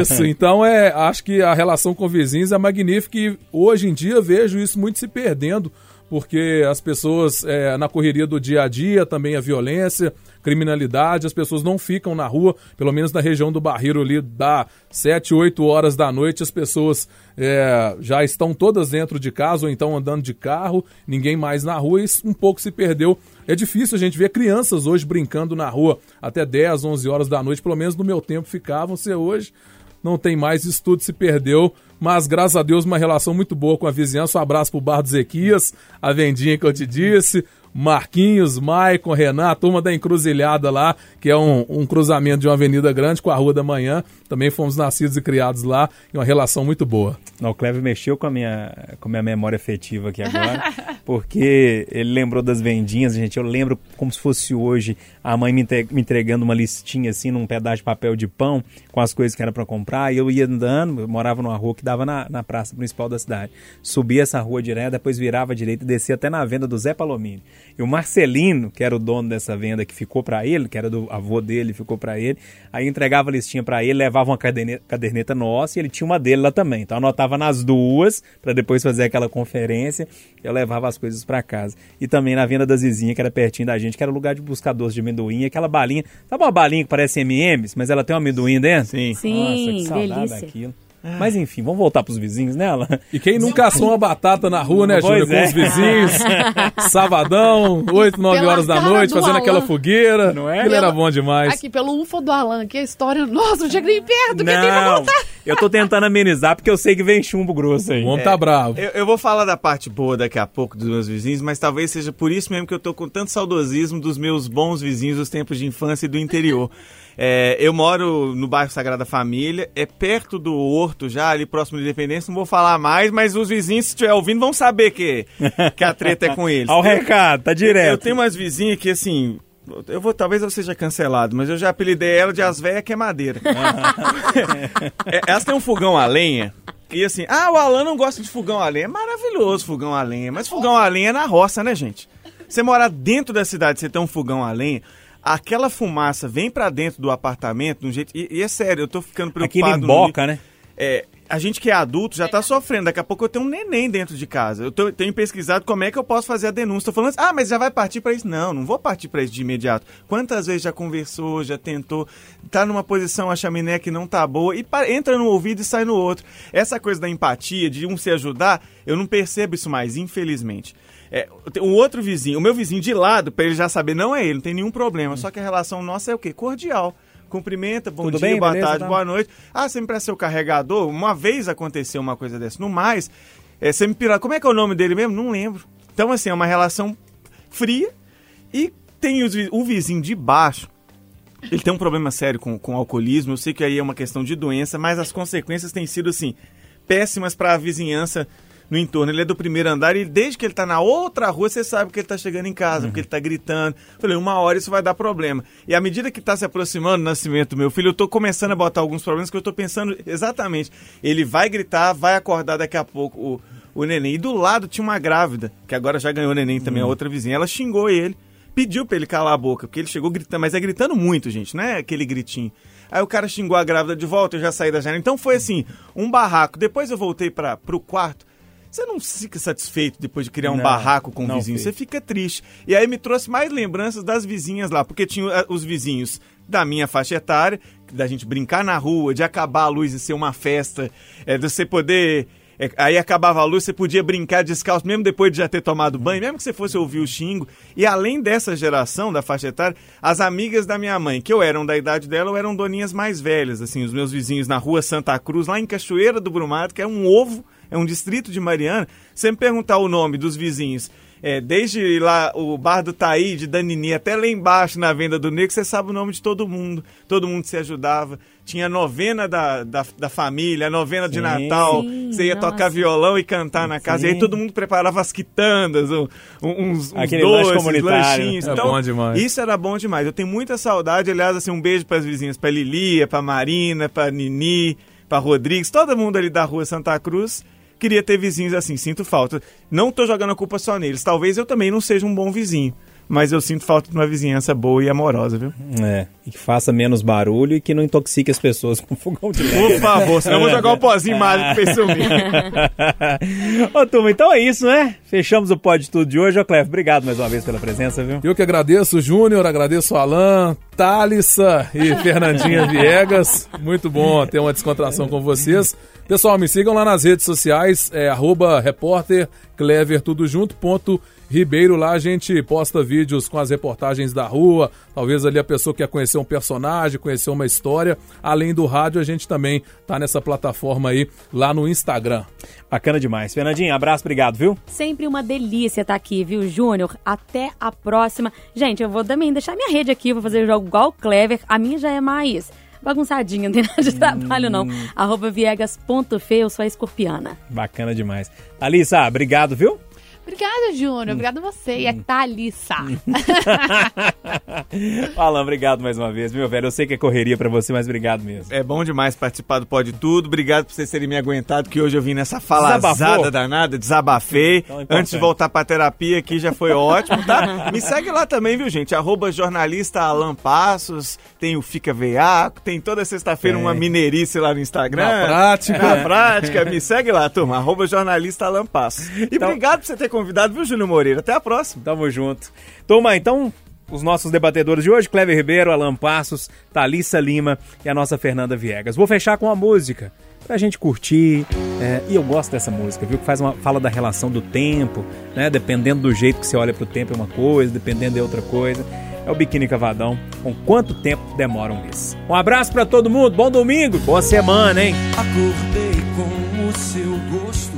Isso, então é, acho que a relação com vizinhos é magnífica e hoje em dia vejo isso muito se perdendo, porque as pessoas, é, na correria do dia a dia, também a violência, criminalidade, as pessoas não ficam na rua, pelo menos na região do Barreiro ali, dá 7, 8 horas da noite, as pessoas é, já estão todas dentro de casa ou então andando de carro, ninguém mais na rua, e um pouco se perdeu. É difícil a gente ver crianças hoje brincando na rua até 10, 11 horas da noite, pelo menos no meu tempo ficavam, se hoje não tem mais, isso tudo se perdeu. Mas graças a Deus, uma relação muito boa com a vizinhança. Um abraço pro Bar do Zequias, a vendinha que eu te disse. Marquinhos, Maicon, Renan, a turma da encruzilhada lá, que é um, um cruzamento de uma avenida grande com a Rua da Manhã. Também fomos nascidos e criados lá e uma relação muito boa. Não, o Cleber mexeu com a minha, com a minha memória afetiva aqui agora, (laughs) porque ele lembrou das vendinhas, gente. Eu lembro como se fosse hoje a mãe me entregando uma listinha assim, num pedaço de papel de pão, com as coisas que era para comprar. E eu ia andando, eu morava numa rua que dava na, na praça principal da cidade. Subia essa rua direto, depois virava à direita e descia até na venda do Zé Palomini. E o Marcelino, que era o dono dessa venda, que ficou para ele, que era do avô dele, ficou para ele. Aí entregava a listinha para ele, levava uma caderneta, caderneta nossa e ele tinha uma dele lá também. Então anotava nas duas para depois fazer aquela conferência. Eu levava as coisas para casa. E também na venda da Zizinha, que era pertinho da gente, que era lugar de buscar doce de amendoim, aquela balinha. Sabe uma balinha que parece M&M's, mas ela tem um amendoim dentro? Sim. Sim, Nossa, que saudade delícia. daquilo. Mas enfim, vamos voltar pros vizinhos nela? E quem nunca assou uma batata na rua, né, Júnior? Com é. os vizinhos. (laughs) Sabadão, 8, 9 Pela horas da noite, do fazendo Alan. aquela fogueira. Não é? Aquilo era Pela- bom demais. Aqui, pelo UFO do Alan, que é a história. Nossa, não chega nem perto, que tem pra Não, contar. eu tô tentando amenizar porque eu sei que vem chumbo grosso aí. O homem tá bravo. Eu, eu vou falar da parte boa daqui a pouco dos meus vizinhos, mas talvez seja por isso mesmo que eu tô com tanto saudosismo dos meus bons vizinhos dos tempos de infância e do interior. É, eu moro no bairro Sagrada Família, é perto do Horto já, ali próximo da Independência, não vou falar mais, mas os vizinhos, se estiver ouvindo, vão saber que, que a treta é com eles. (laughs) Olha o recado, tá direto. Eu tenho umas vizinhas que, assim, eu vou, talvez eu seja cancelado, mas eu já apelidei ela de as véias que é madeira. (laughs) É, Elas têm um fogão a lenha. E assim, ah, o Alan não gosta de fogão a lenha. É maravilhoso fogão a lenha. Mas fogão a lenha é na roça, né, gente? Você morar dentro da cidade, você tem um fogão a lenha, aquela fumaça vem pra dentro do apartamento de um jeito. E, e é sério, eu tô ficando preocupado. no emboca, né? é, a gente que é adulto já tá sofrendo. Daqui a pouco eu tenho um neném dentro de casa. Eu tô- tenho pesquisado como é que eu posso fazer a denúncia. Tô falando assim, ah, mas já vai partir pra isso? Não, não vou partir pra isso de imediato. Quantas vezes já conversou, já tentou, tá numa posição, a chaminé que não tá boa, e pa- entra no ouvido e sai no outro. Essa coisa da empatia, de um se ajudar, eu não percebo isso mais, infelizmente. É, o outro vizinho, o meu vizinho de lado, pra ele já saber, não é ele, não tem nenhum problema. Só que a relação nossa é o quê? Cordial. Cumprimenta, bom Tudo dia, bem? boa Beleza, tarde, tá? boa noite. Ah, você me presta seu carregador? Uma vez aconteceu uma coisa dessa. No mais, é, você me pira... Como é que é o nome dele mesmo? Não lembro. Então, assim, é uma relação fria e tem os o vizinho de baixo. Ele tem um problema sério com, com alcoolismo. Eu sei que aí é uma questão de doença, mas as consequências têm sido, assim, péssimas para a vizinhança no entorno. Ele é do primeiro andar e desde que ele tá na outra rua, você sabe que ele tá chegando em casa, porque ele tá gritando. Falei, uma hora isso vai dar problema. E à medida que tá se aproximando o nascimento do meu filho, eu tô começando a botar alguns problemas que eu tô pensando exatamente. Ele vai gritar, vai acordar daqui a pouco o, o neném. E do lado tinha uma grávida, que agora já ganhou neném também, a outra vizinha. Ela xingou ele, pediu pra ele calar a boca, porque ele chegou gritando, mas é gritando muito, gente, não é aquele gritinho. Aí o cara xingou a grávida de volta, eu já saí da janela. Então foi assim, um barraco. Depois eu voltei para pro quarto. Você não fica satisfeito depois de criar um Não, barraco com o vizinho, fico. você fica triste. E aí me trouxe mais lembranças das vizinhas lá, porque tinha ah, os vizinhos da minha faixa etária, da gente brincar na rua, de acabar a luz e ser uma festa, é, de você poder. é, aí acabava a luz, você podia brincar descalço, mesmo depois de já ter tomado banho, mesmo que você fosse ouvir o xingo. E além dessa geração da faixa etária, as amigas da minha mãe, que eu eram da idade dela, ou eram doninhas mais velhas, assim, os meus vizinhos na rua Santa Cruz, lá em Cachoeira do Brumado, que é um ovo, é um distrito de Mariana. Você me perguntar o nome dos vizinhos, é, desde lá o bar do Taíde, da Nini, até lá embaixo na venda do Negro, você sabe o nome de todo mundo. Todo mundo se ajudava. Tinha a novena da, da, da família, a novena de Sim. Natal. Sim, você ia nossa. tocar violão e cantar na casa. E aí Sim. todo mundo preparava as quitandas, um- um- uns, uns Aquele lanche doces, comunitário. lanchinhos. É Então, bom demais. Isso era bom demais. Eu tenho muita saudade. Aliás, assim, um beijo para as vizinhas, para Lilia, para Marina, para Nini, para Rodrigues, todo mundo ali da rua Santa Cruz. Queria ter vizinhos assim, sinto falta. Não tô jogando a culpa só neles. Talvez eu também não seja um bom vizinho. Mas eu sinto falta de uma vizinhança boa e amorosa, viu? É, e que faça menos barulho e que não intoxique as pessoas com fogão de lenha. Por favor, senão eu vou jogar o pozinho (laughs) mágico pra esse. (laughs) Ô, turma, então é isso, né? Fechamos o Pode Tudo de hoje. Ô, Clevo, obrigado mais uma vez pela presença, viu? Eu que agradeço, Júnior, agradeço Alan, Thalissa e Fernandinha Viegas. Muito bom ter uma descontração com vocês. Pessoal, me sigam lá nas redes sociais, é arroba repórter Clever, tudo junto, ponto Ribeiro. Lá a gente posta vídeos com as reportagens da rua, talvez ali a pessoa quer conhecer um personagem, conhecer uma história. Além do rádio, a gente também tá nessa plataforma aí, lá no Instagram. Bacana demais. Fernandinho, abraço, obrigado, viu? Sempre uma delícia estar aqui, viu, Júnior? Até a próxima. Gente, eu vou também deixar minha rede aqui, vou fazer o jogo igual o Clever. A minha já é mais bagunçadinha, não tem nada de trabalho, não. Arroba viegas.fe, eu sou a escorpiana. Bacana demais. Alissa, obrigado, viu? Obrigada, Júnior. Obrigada a você. E é Thalissa. (laughs) Alan, obrigado mais uma vez, meu velho. Eu sei que é correria pra você, mas obrigado mesmo. É bom demais participar do Pode Tudo. Obrigado por vocês terem me aguentado, que hoje eu vim nessa falazada Desabafou? danada, desabafei. Tão importante. Antes de voltar pra terapia aqui já foi ótimo, tá? (laughs) Me segue lá também, viu, gente? Arroba jornalista Alan Passos, tem o Fica Veiaco, tem toda sexta-feira Tem. uma mineirice lá no Instagram. Na prática. Na prática, me segue lá, turma. Arroba jornalista Alan Passos. E Então- obrigado por você ter convidado, viu, Júnior Moreira? Até a próxima. Tamo junto. Turma, então, os nossos debatedores de hoje, Clever Ribeiro, Alan Passos, Thalissa Lima e a nossa Fernanda Viegas. Vou fechar com uma música pra gente curtir. é, e eu gosto dessa música, viu? Que faz uma fala da relação do tempo, né? Dependendo do jeito que você olha pro tempo é uma coisa, dependendo é outra coisa. É o Biquíni Cavadão. Com quanto tempo demora um mês? Um abraço pra todo mundo, bom domingo, boa semana, hein? Acordei com o seu gosto